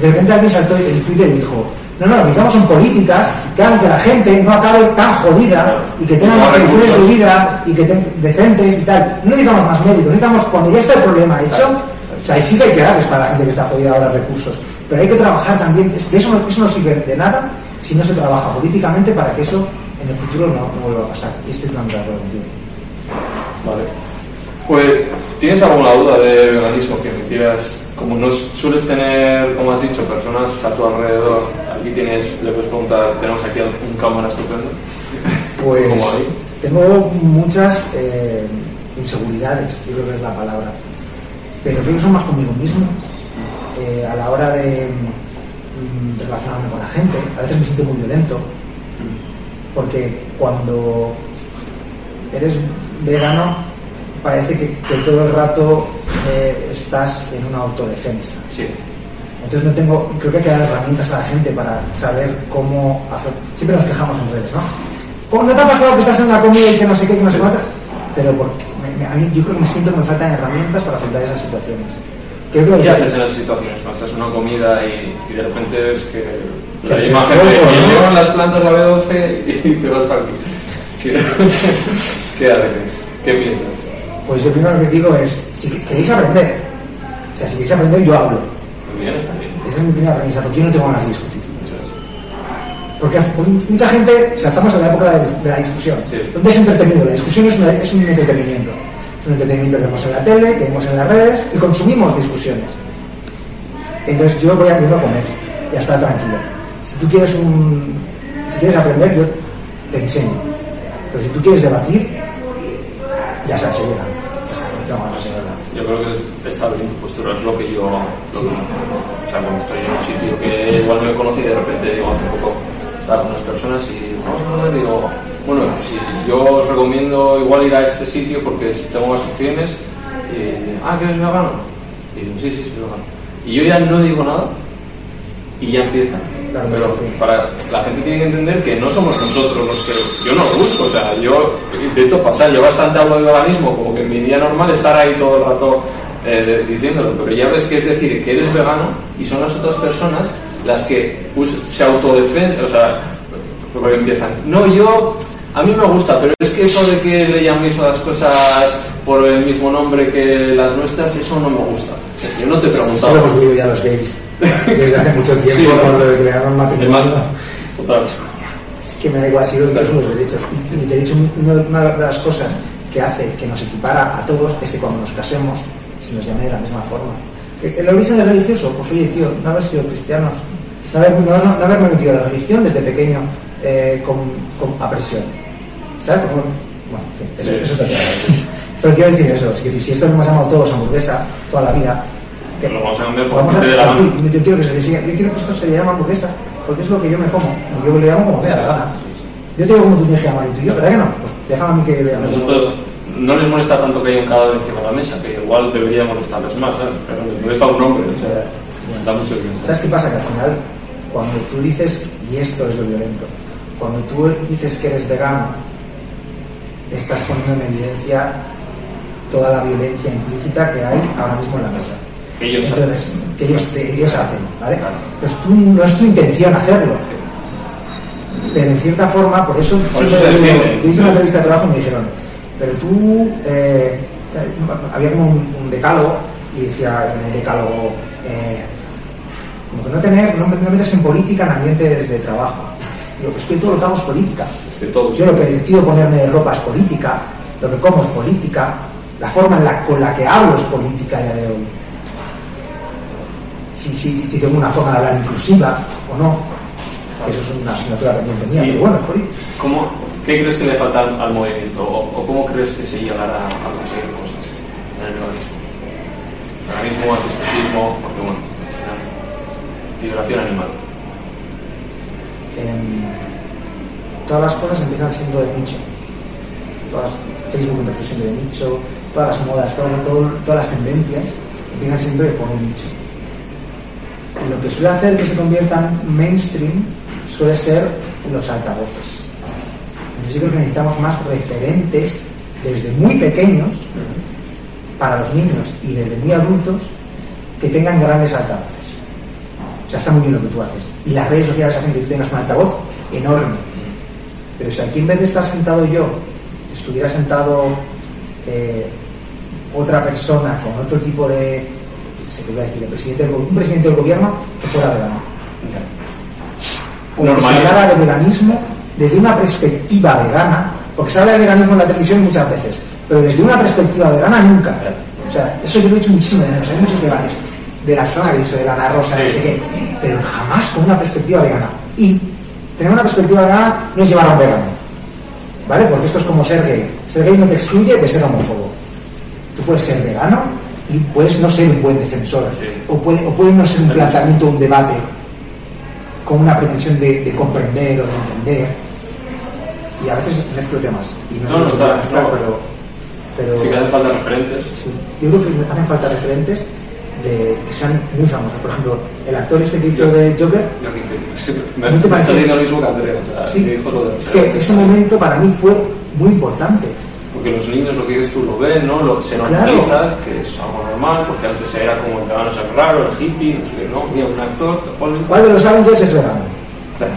De repente alguien saltó en Twitter y dijo, no, no, lo que necesitamos son políticas que hagan que la gente no acabe tan jodida y que tenga más condiciones de vida y que ten- decentes y tal. No necesitamos más médicos, necesitamos cuando ya está el problema hecho, o sea, ahí sí que hay que darles para la gente que está jodida ahora recursos. Pero hay que trabajar también, es que eso, no- eso no sirve de nada si no se trabaja políticamente para que eso en el futuro no, no vuelva a pasar. Y estoy totalmente de acuerdo contigo. Vale. Pues, ¿tienes alguna duda de veganismo que me quieras? Como no sueles tener, como has dicho, personas a tu alrededor, aquí tienes, le puedes preguntar, tenemos aquí un cámara estupendo. Pues tengo muchas eh, inseguridades, yo creo que es la palabra. Pero creo que son más conmigo mismo. Eh, a la hora de mm, relacionarme con la gente, a veces me siento muy violento. Porque cuando eres vegano, parece que, que todo el rato eh, estás en una autodefensa. Sí, Entonces no tengo, creo que hay que dar herramientas a la gente para saber cómo hacer. Siempre nos quejamos en redes, ¿no? ¿Cómo no te ha pasado que estás en una comida y que no sé qué, que no sé cuánto? Pero porque me- me- a mí yo creo que me siento que me faltan herramientas para afrontar esas situaciones. Creo que ¿Qué haces en esas situaciones? Cuando estás en una comida y, y de repente ves que la Que imagen te de ¿no? llevan las plantas la B12 y te vas para aquí. ¿Qué, ¿Qué haces? ¿Qué piensas? Pues yo primero lo que digo es, si queréis aprender, o sea, si queréis aprender yo hablo. Esa es mi primera premisa, porque yo no tengo ganas de discutir. Porque mucha gente, o sea, estamos en la época de, la discusión. Sí. ¿Dónde es entretenido? La discusión es, una- es un entretenimiento. Es un entretenimiento que vemos en la tele, que vemos en las redes y consumimos discusiones. Entonces yo voy a primero a comer y a estar tranquilo. Si tú quieres un, si quieres aprender, yo te enseño. Pero si tú quieres debatir, ya sabes, soy verdad. Yo creo que es- está bien tu postura, es lo que yo. lo que- o sea, cuando estoy en un sitio que igual no me conoce y de repente digo, hace poco estaba con unas personas y vamos a hablar", digo, bueno, si yo os recomiendo igual ir a este sitio porque si tengo más opciones. Y, ah, ¿que eres vegano? Y digo, sí, sí, soy vegano. Y yo ya no digo nada y ya empieza. Claro, Pero sí. para la gente tiene que entender que no somos nosotros los que yo no busco, o sea, yo intento pasar, yo bastante hablo de veganismo, como que en mi día normal estar ahí todo el rato eh, diciéndolo, pero ya ves que es decir que eres vegano y son las otras personas las que us- se autodefensan, o sea, porque empiezan, no, yo, a mí me gusta, pero es que eso de que le llaméis a las cosas por el mismo nombre que las nuestras, eso no me gusta. Yo no te he Esto lo hemos vivido ya los gays desde hace mucho tiempo Sí, cuando crearon El matrimonio. Total. Es que me da igual si los son los derechos. Y, y de hecho, una de las cosas que hace que nos equipara a todos es que cuando nos casemos se nos llame de la misma forma. ¿El origen es religioso? Pues oye, tío, no haber sido cristianos, no, haber, no, no- no haberme metido a la religión desde pequeño eh, con, con apresión. ¿Sabes? Como- bueno, en fin, eso, eso queda. Pero quiero decir eso, es que si esto lo hemos llamado todos hamburguesa toda la vida, que Lo vamos a cambiar por vamos a- de la mano. yo quiero que se le siga- yo quiero que esto se le llame hamburguesa, porque es lo que yo me como, y yo le llamo como me da la gana. Yo te digo como tú tienes que llamar y tú yo, ¿verdad que no? Pues déjame a mí que vea. Nosotros no les molesta tanto que haya un cadáver encima de la mesa, que igual debería molestarles más, ¿sabes? Pero les molesta un hombre, o sea, da mucho bien. ¿Sabes qué pasa? Que al final cuando tú dices, y esto es lo violento, cuando tú dices que eres vegano, estás poniendo en evidencia toda la violencia implícita que hay ahora mismo en la mesa. Que ellos Entonces, que ellos, que ellos hacen, ¿vale? Claro. Entonces tú no es tu intención hacerlo. Pero en cierta forma, por eso, Por eso yo hice una entrevista de trabajo y me dijeron, pero tú, eh, había como un, un decálogo y decía en el decálogo, eh, como que no tener, no, no meterse en política en ambientes de trabajo. Digo, pues que todo lo que hago es política. Es que todos. Yo lo que decido ponerme de ropa es política, lo que como es política, la forma en la, con la que hablo es política a día de hoy. Si, si, si tengo una forma de hablar inclusiva o no, que eso es una asignatura pendiente mía, Sí. pero bueno, es política. ¿Cómo, ¿Qué crees que le falta al, movimiento? O, o cómo crees que se llegará a conseguir cosas en el? Veganismo, asistensismo, porque bueno, final, liberación animal. Em, todas las cosas empiezan siendo de nicho. Todas, Facebook empezó siendo de nicho, todas las modas, todo, todo- todas las tendencias empiezan siendo de por un nicho. Lo que suele hacer que se conviertan mainstream suele ser los altavoces. Entonces yo creo que necesitamos más referentes desde muy pequeños para los niños y desde muy adultos que tengan grandes altavoces. O sea, está muy bien lo que tú haces. Y las redes sociales hacen que tú tengas un altavoz enorme. Pero si aquí en vez de estar sentado yo, estuviera sentado eh, otra persona con otro tipo de, se te voy a decir, el presidente del un presidente del gobierno que fuera vegano. Que se hablara de veganismo desde una perspectiva vegana, porque se habla de veganismo en la televisión muchas veces, pero desde una perspectiva vegana nunca. O sea, eso yo lo he hecho muchísimo de menos, hay muchos debates de la zona gris o de la Ana rosa, no sé qué, pero jamás con una perspectiva vegana. Y tener una perspectiva vegana no es llevar a un vegano, ¿vale? Porque esto es como ser gay. Ser gay no te excluye de ser homófobo. Tú puedes ser vegano y puedes no ser un buen defensor, Sí. o, puede, o puede no ser un planteamiento, un debate con una pretensión de, de comprender o de entender. Y a veces mezclo temas. Y no, No, no, está- mezclar, no. pero, pero Sí que hacen falta referentes. sí. yo creo que hacen falta referentes de, que sean muy famosos. Por ejemplo, el actor este que hizo Yo- de Joker, Yo que sí, me, ¿No te me está diciendo lo mismo que Andrea. O sea, sí, me dijo lo de es que ese momento para mí fue muy importante. Porque los niños lo que dices tú lo ven, ¿no? Lo, se normaliza, que es algo normal, porque antes era como el vegano es raro, el hippie, no sé qué, no, mira, un actor, te ponen. ¿Cuál de los Avengers es vegano? Claro.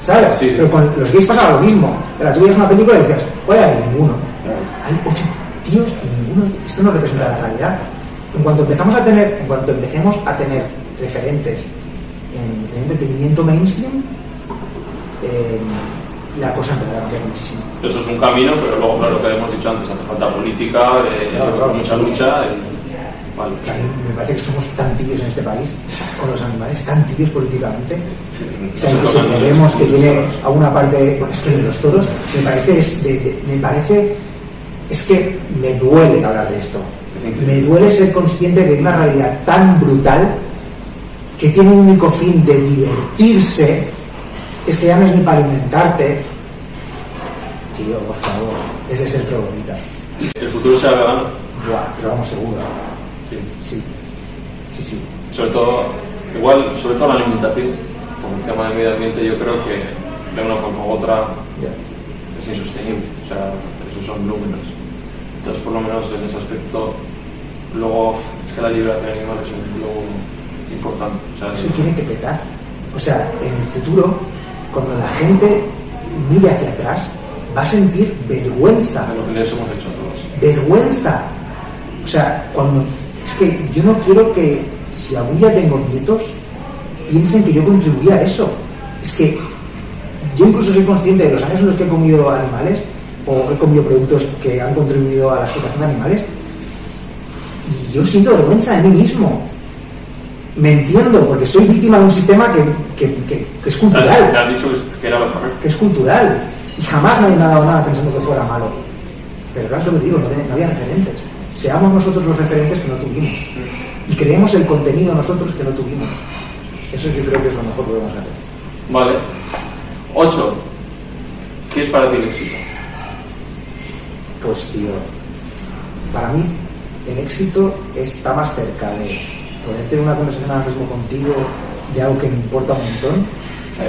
¿Sabes? Sí, sí. Pero con los gays pasaba lo mismo. Pero tú veías una película y decías, ¿cuál hay? Ninguno. Hay ocho tíos y ninguno. Esto no representa la realidad. En cuanto empezamos a tener, en cuanto empecemos a tener referentes en el entretenimiento mainstream, eh, la cosa empezará a cambiar muchísimo. Eso es un camino, pero luego, claro, lo que hemos dicho antes, hace falta política, eh, Claro, claro. mucha lucha. eh, vale. Que a mí me parece que somos tan tibios en este país, con los animales, tan tibios políticamente. O sea, No se incluso Podemos, los- que tiene a una parte, bueno, es que lo de los toros, me parece, es de- de- me parece, es que me duele hablar de esto. Me duele ser consciente de una realidad tan brutal que tiene un único fin de divertirse, es que ya no es ni para alimentarte. Tío, por favor, es de ser troglodita. El futuro será vegano. Buah, pero vamos seguro. Sí. Sí, sí, sí. Sobre todo, igual, sobre todo la alimentación. Por el tema del medio ambiente, yo creo que de una forma u otra es insostenible. O sea, esos son números. Entonces, por lo menos en ese aspecto, luego es que la liberación animal es un blow importante. O sea, Eso tiene que petar. O sea, en el futuro, cuando la gente mire hacia atrás, va a sentir vergüenza. de lo que les hemos hecho a todos. Vergüenza. O sea, cuando. Es que yo no quiero que, si algún día tengo nietos, piensen que yo contribuí a eso. Es que yo incluso soy consciente de los años en los que he comido animales o he comido productos que han contribuido a la explotación de animales y yo siento vergüenza de mí mismo. Me entiendo, porque soy víctima de un sistema que, que- que- que es has- te cultural, has dicho que- era lo correcto. que es cultural, y jamás nadie me ha dado nada pensando que fuera malo. Pero claro, es lo que digo, no, no había referentes. Seamos nosotros los referentes que no tuvimos. Y creemos el contenido nosotros que no tuvimos. Eso yo creo que es lo mejor que podemos hacer. Vale. 8. ¿Qué es para ti el éxito? Pues tío, para mí el éxito está más cerca de poder tener una conversación ahora mismo contigo de algo que me importa un montón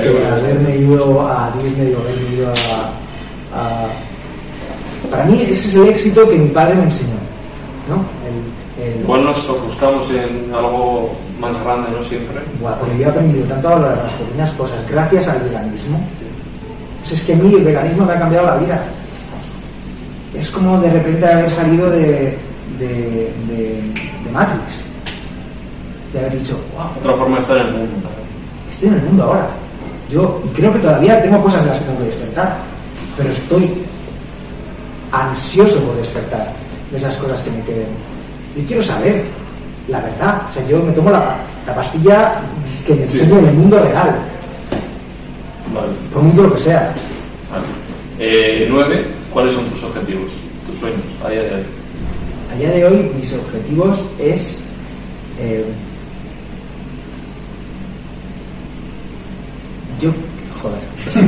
que bueno, haberme ido a Disney o haberme ido a, a- Para mí ese es el éxito que mi padre me enseñó, ¿no? El, el- Igual nos buscamos en algo más grande, ¿no? Siempre. Buah, porque yo he aprendido tanto a valorar las pequeñas cosas gracias al veganismo. Pues es que a mí el veganismo me ha cambiado la vida. Es como de repente haber salido de, de, de- de Matrix. De haber dicho, wow, Otra forma de estar en el mundo. estoy en el mundo ahora. Yo, y creo que todavía tengo cosas de las que tengo que despertar, pero estoy ansioso por despertar de esas cosas que me queden. Yo quiero saber la verdad. O sea, yo me tomo la, la pastilla que me enseñe el mundo real, Vale. por mucho lo que sea. vale. Eh, nueve, ¿cuáles son tus objetivos? Tus sueños a día de hoy. A día de hoy, mis objetivos es. eh, yo. Joder,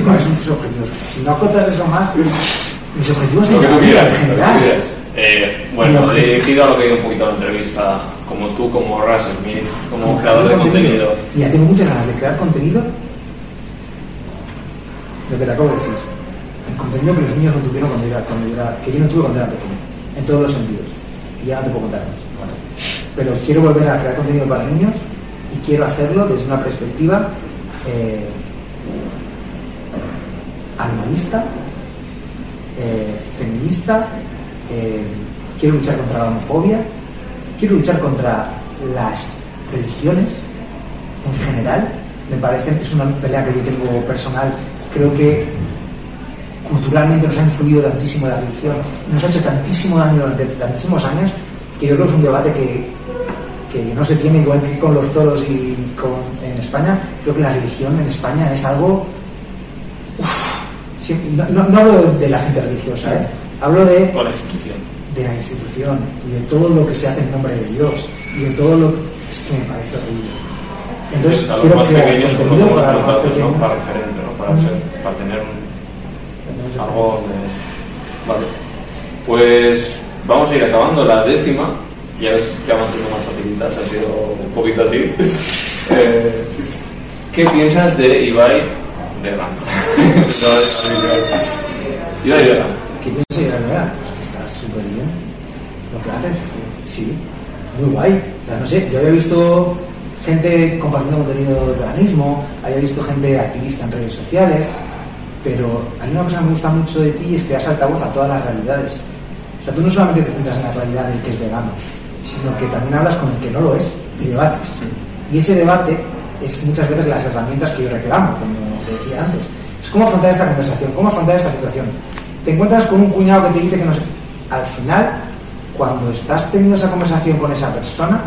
¿cuáles son tus objetivos? Si no acotas eso más, mis objetivos Lo en general. Eh, bueno, dirigido a lo que he ido un poquito en la entrevista, como tú, como Russell Smith, como creador de contenido. Mira, tengo muchas ganas de crear contenido. Lo que te acabo de decir. El contenido que los niños no tuvieron cuando yo era, cuando yo era- que yo no tuve cuando era pequeño. En todos los sentidos. Y ya no te puedo contar más. Pero quiero volver a crear contenido para niños y quiero hacerlo desde una perspectiva eh, eh, feminista, eh, quiero luchar contra la homofobia, quiero luchar contra las religiones en general. Me parece, es una pelea que yo tengo personal, creo que culturalmente nos ha influido tantísimo la religión, nos ha hecho tantísimo daño durante tantísimos años, que yo creo que es un debate que, que no se tiene igual que con los toros y con, en España. Creo que la religión en España es algo... no, no- no hablo de, la gente religiosa, ¿eh? hablo de, Toda la institución. de la institución y de todo lo que se hace en nombre de Dios y de todo lo que... Es que me parece horrible. Entonces, los quiero crear pequeños, contenido para los más comentado, ¿no? pequeños. para referente, ¿no? para, ser, para tener un, algo de... Vale. Pues vamos a ir acabando la décima. Ya ves que van siendo más facilitas, ha sido un poquito así. Eh, ¿Qué piensas de Ibai De Ibai Vegano. ¿Qué pienso yo, verdad? Pues que está súper bien lo que haces. Sí, muy guay. O sea, no sé, yo había visto gente compartiendo contenido de veganismo, había visto gente activista en redes sociales, pero hay una cosa que me gusta mucho de ti y es que das altavoz a todas las realidades. O sea, tú no solamente te centras en la realidad del que es vegano, sino que también hablas con el que no lo es y debates. Y ese debate es muchas veces las herramientas que yo reclamo, como decía antes. Es cómo afrontar esta conversación, cómo afrontar esta situación. Te encuentras con un cuñado que te dice que no sé. Al final, cuando estás teniendo esa conversación con esa persona,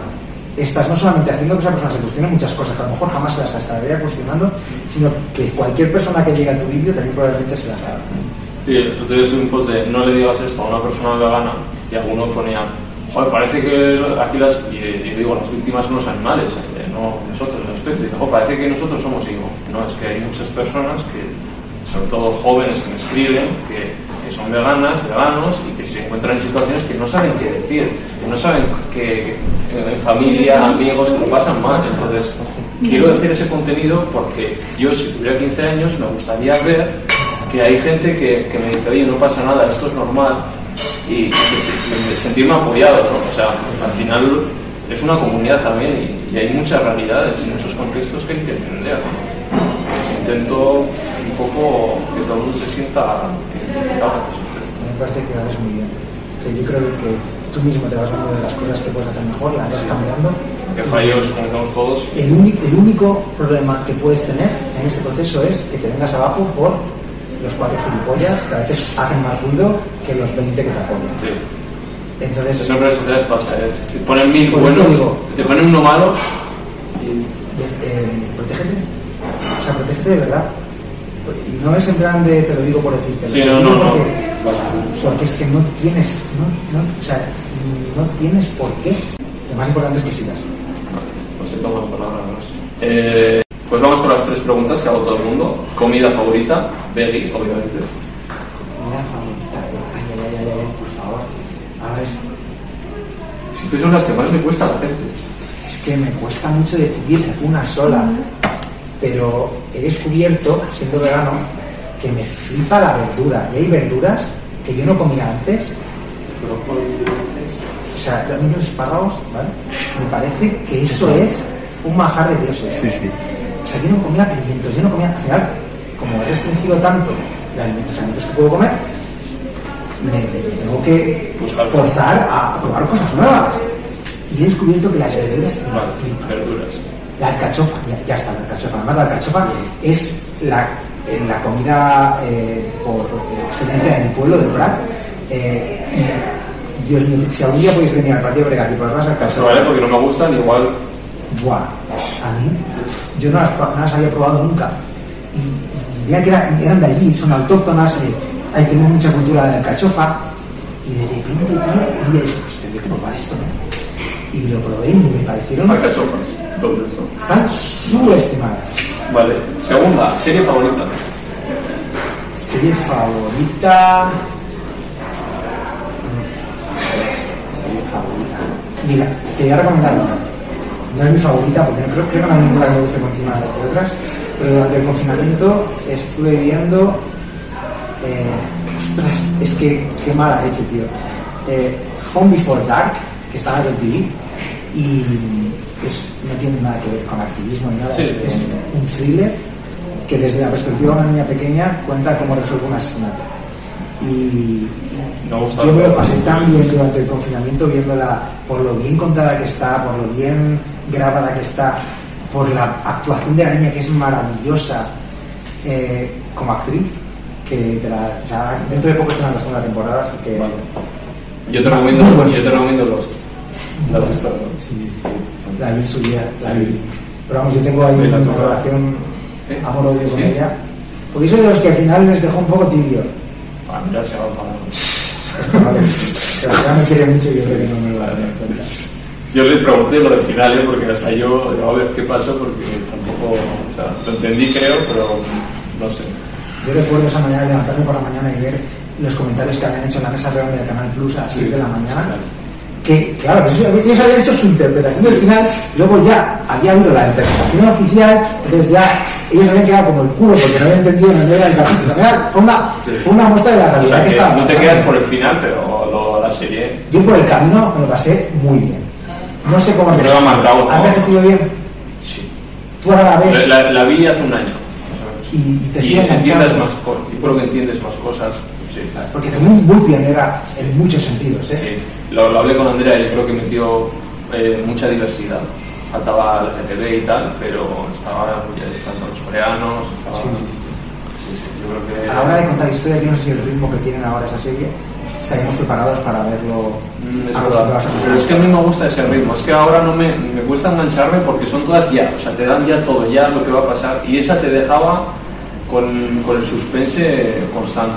estás no solamente haciendo que esa persona se cuestione muchas cosas que a lo mejor jamás se las estaría cuestionando, sino que cualquier persona que llegue a tu vídeo también probablemente se las haga. Sí, subí un post de no le digas esto a una persona vegana y alguno ponía, joder, parece que aquí las, y, y digo, las víctimas son los animales, no nosotros en aspecto. Y "Jo, parece que nosotros somos hijos. No, es que hay muchas personas que, sobre todo jóvenes que me escriben, que, que son veganas, veganos y que se encuentran en situaciones que no saben qué decir, que no saben que, que en familia, amigos, que lo pasan mal. Entonces, quiero decir ese contenido porque yo, si tuviera 15 años, me gustaría ver que hay gente que, que me dice, oye, no pasa nada, esto es normal, y, me- sentirme apoyado, ¿no? O sea, al final es una comunidad también y, y hay muchas realidades y muchos contextos que hay que entender. Pues intento un poco que todo el mundo se sienta identificado con eso. Me parece que lo haces muy bien. O sea, yo creo que tú mismo te vas dando de las cosas que puedes hacer mejor, las vas cambiando. Que fallos cometemos todos. El único, el único problema que puedes tener en este proceso es que te vengas abajo por los cuatro gilipollas que a veces hacen más ruido que los 20 que te apoyan. Sí. Entonces, Eso en redes sociales pasa, ¿eh? te ponen mil Pues buenos, te ponen uno malo y eh, protégete. O sea, protégete de verdad. Y no es en plan de te lo digo por decirte. Sí, no, no, no. Porque, Pasa. porque es que no tienes, no, no, o sea, no tienes por qué. Lo más importante es que sigas. Pues se toma la palabra, no. Eh, pues vamos con las tres preguntas que hago todo el mundo. Comida favorita, veggie, obviamente. Mira, favorita. Ay, ay, ay, ay, ay, por favor. A ver, Son las que más me cuesta a la gente. es que me cuesta mucho decidir una sola. pero he descubierto, siendo vegano, que me flipa la verdura. Y hay verduras que yo no comía antes. O sea, los niños espárragos, ¿vale? Me parece que eso es un majar de dioses. Sí, sí. O sea, yo no comía pimientos, yo no comía. Al final, como he restringido tanto los alimentos, alimentos que puedo comer, me, me tengo que Buscar. forzar a, probar cosas nuevas. Y he descubierto que las verduras flipan. verduras. La alcachofa, ya, ya está, la alcachofa. Además, la alcachofa es la, eh, la comida eh, por excelencia de mi pueblo, del Prat. Eh, Dios mío, si algún día podéis venir al patio Bregat y probar las alcachofas, Vale, porque no me gustan, igual. ¡buah! A mí, yo no las, no las había probado nunca. Y, y que era- eran de allí, son autóctonas, eh, hay tienen mucha cultura de alcachofa. Y de repente, un día dije, pues tendré que probar esto, ¿no? Y lo probé y me parecieron... Alcachofas. Entonces, ¿no? Están subestimadas. Vale. Segunda, serie favorita. Serie favorita. Serie favorita. Mira, te voy a recomendar una. No es mi favorita porque no creo, creo que no hay ninguna que me guste por encima de otras. Pero durante el confinamiento estuve viendo. Eh, ostras, es que qué mala leche, tío. Eh, Home Before Dark, que está en Apple TV. Y es, no tiene nada que ver con activismo ni nada. Sí. es, es un thriller que desde la perspectiva de una niña pequeña cuenta cómo resuelve un asesinato. Y yo me lo pasé tan bien durante el confinamiento viéndola por lo bien contada que está, por lo bien grabada que está, por la actuación de la niña que es maravillosa eh, como actriz, que te la, o sea, dentro de poco está en la segunda temporada, así que... Vale. Yo te recomiendo, Muy buen yo te recomiendo Lost. La visto, ¿no? Sí, sí, sí, sí. La vi su día, la Sí. vi. Pero vamos, yo tengo ahí una relación ¿Eh? amor-odio con Sí. ella. Porque soy de los que al final les dejó un poco tibio. Ah, mira, se va a enfadar. Vale. Pero ya me quiere mucho y yo creo que no me lo va a dar cuenta. Yo les pregunté lo del final, ¿eh? porque hasta yo, a ver qué pasó, porque tampoco, o sea, lo entendí creo, pero no sé. Yo recuerdo esa mañana de levantarme por la mañana y ver los comentarios que habían hecho en la mesa redonda del Canal Plus a las 6 de la mañana. Que, claro, ellos, habían hecho su interpretación del final, luego ya había habido la interpretación oficial, entonces ya ellos habían quedado como el culo porque no habían entendido en era el capítulo. Fue una, fue una muestra de la O realidad sea, que que estaba no te pasando. quedas por el final, pero lo, la serie. Yo por el camino me lo pasé muy bien. No sé cómo Pero ¿no? ¿Ha envejecido bien? Sí. Tú ahora la ves La, la vi hace un año, más. Y, te Y sigue entiendes enganchando. más y creo que entiendes más cosas. Sí, Porque también muy pionera en muchos sentidos, ¿eh? sí. Lo, lo hablé con Andrea y creo que metió eh, mucha diversidad. Faltaba el LGTB y tal, pero estaba ya estando los coreanos, estaba... Sí, yo creo que... A la hora de contar historias, yo no sé si el ritmo que tienen ahora esa serie, estaríamos preparados para verlo Mm, es verdad. que vas a Pero es que a mí me gusta ese ritmo. Es que ahora no me, me cuesta engancharme porque son todas ya. O sea, te dan ya todo, ya lo que va a pasar. Y esa te dejaba con, con el suspense constante.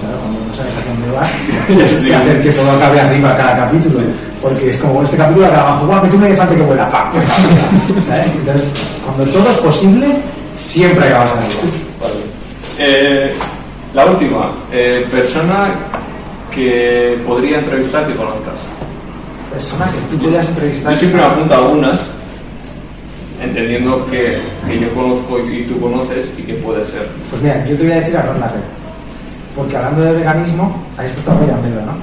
Claro, cuando no sabes hacia dónde vas, Sí. tienes que hacer que todo acabe arriba cada capítulo. Porque es como este capítulo acaba abajo, guau, mete un elefante que vuela, ¡pam! ¿Sabes? Entonces, cuando todo es posible, siempre acabas arriba. Vale. Eh, la última. eh, persona que podría entrevistar que conozcas. Persona que tú podrías entrevistar. Yo siempre me apunto a algunas, entendiendo que, que yo conozco y tú conoces y que puede ser. Pues mira, yo te voy a decir a Ron Larred. Porque hablando de veganismo, habéis puesto a Roya Melo, ¿no?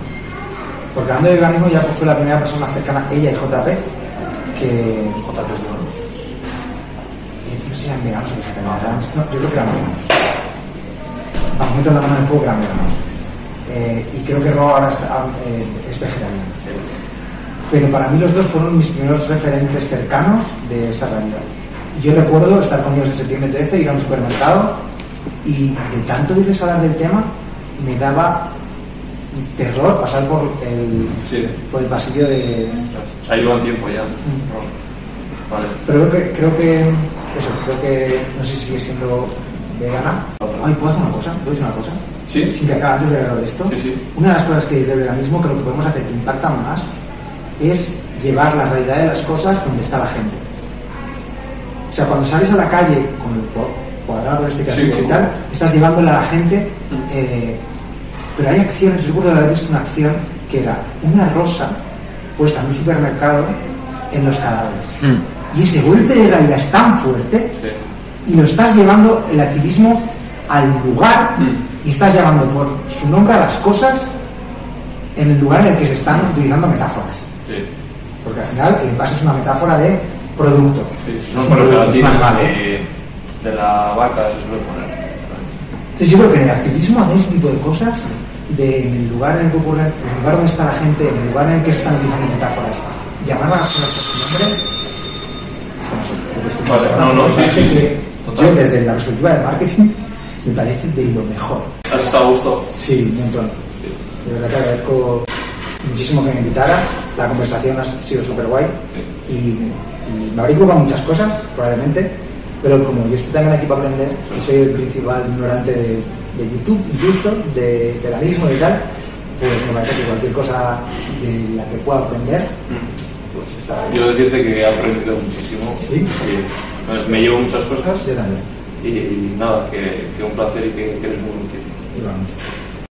Porque hablando de veganismo ya fue la primera persona cercana, ella y JP, que JP es bueno. no sé si eran veganos o vegetarianos, no, yo creo que eran veganos. Vamos, meto la mano en el fuego que eran veganos. Eh, y creo que Ro ahora está, eh, es vegetariano. Sí. Pero para mí los dos fueron mis primeros referentes cercanos de esta realidad. Yo recuerdo estar con ellos en septiembre 13, ir a un supermercado y de tanto irles a hablar del tema, me daba terror pasar por el, Sí. por el pasillo de... Sea, llevan tiempo ya. Vale. Pero creo que, creo que, eso, creo que, no sé si sigue siendo vegana. Ay, ¿puedo hacer una cosa? ¿Puedo decir una cosa? ¿Sí? Sin que acabe antes de grabar esto. Sí, sí. Una de las cosas que desde el veganismo creo que podemos hacer que impactan más es llevar la realidad de las cosas donde está la gente. O sea, cuando sales a la calle con el cua- cuadrado este que Sí, y tal, estás llevándole a la gente, Mm. eh, pero hay acciones, yo recuerdo haber visto una acción que era una rosa puesta en un supermercado en los cadáveres. y ese golpe de realidad es tan fuerte Sí. y lo estás llevando el activismo al lugar Mm. y estás llevando por su nombre a las cosas en el lugar en el que se están utilizando metáforas. Sí. Porque al final el envase es una metáfora de producto. Sí, Es un por los producto, es gelatinas animal, ¿eh? de la vaca se suele poner. Entonces yo creo que en el activismo hacer este tipo de cosas, de, en el lugar en el que ocurre, en el lugar donde está la gente, en el lugar en el que se están utilizando metáforas, llamar a las cosas por su nombre, esto no estoy Vale, no, no, me sí, sí, sí. Yo desde la perspectiva del marketing me parece de lo mejor. ¿Has estado a gusto? Sí, un montón. De verdad te agradezco muchísimo que me invitaras. La conversación ha sido súper guay y, y me habré equivocado muchas cosas, probablemente, pero como yo estoy también aquí para aprender y soy el principal ignorante de, de YouTube, incluso de veganismo y tal, pues me parece que cualquier cosa de la que pueda aprender, pues está bien. Yo decirte que he aprendido muchísimo. ¿Sí? Me- Me llevo muchas cosas Yo también. y, y nada, que, que un placer y que, que eres muy útil. Igualmente.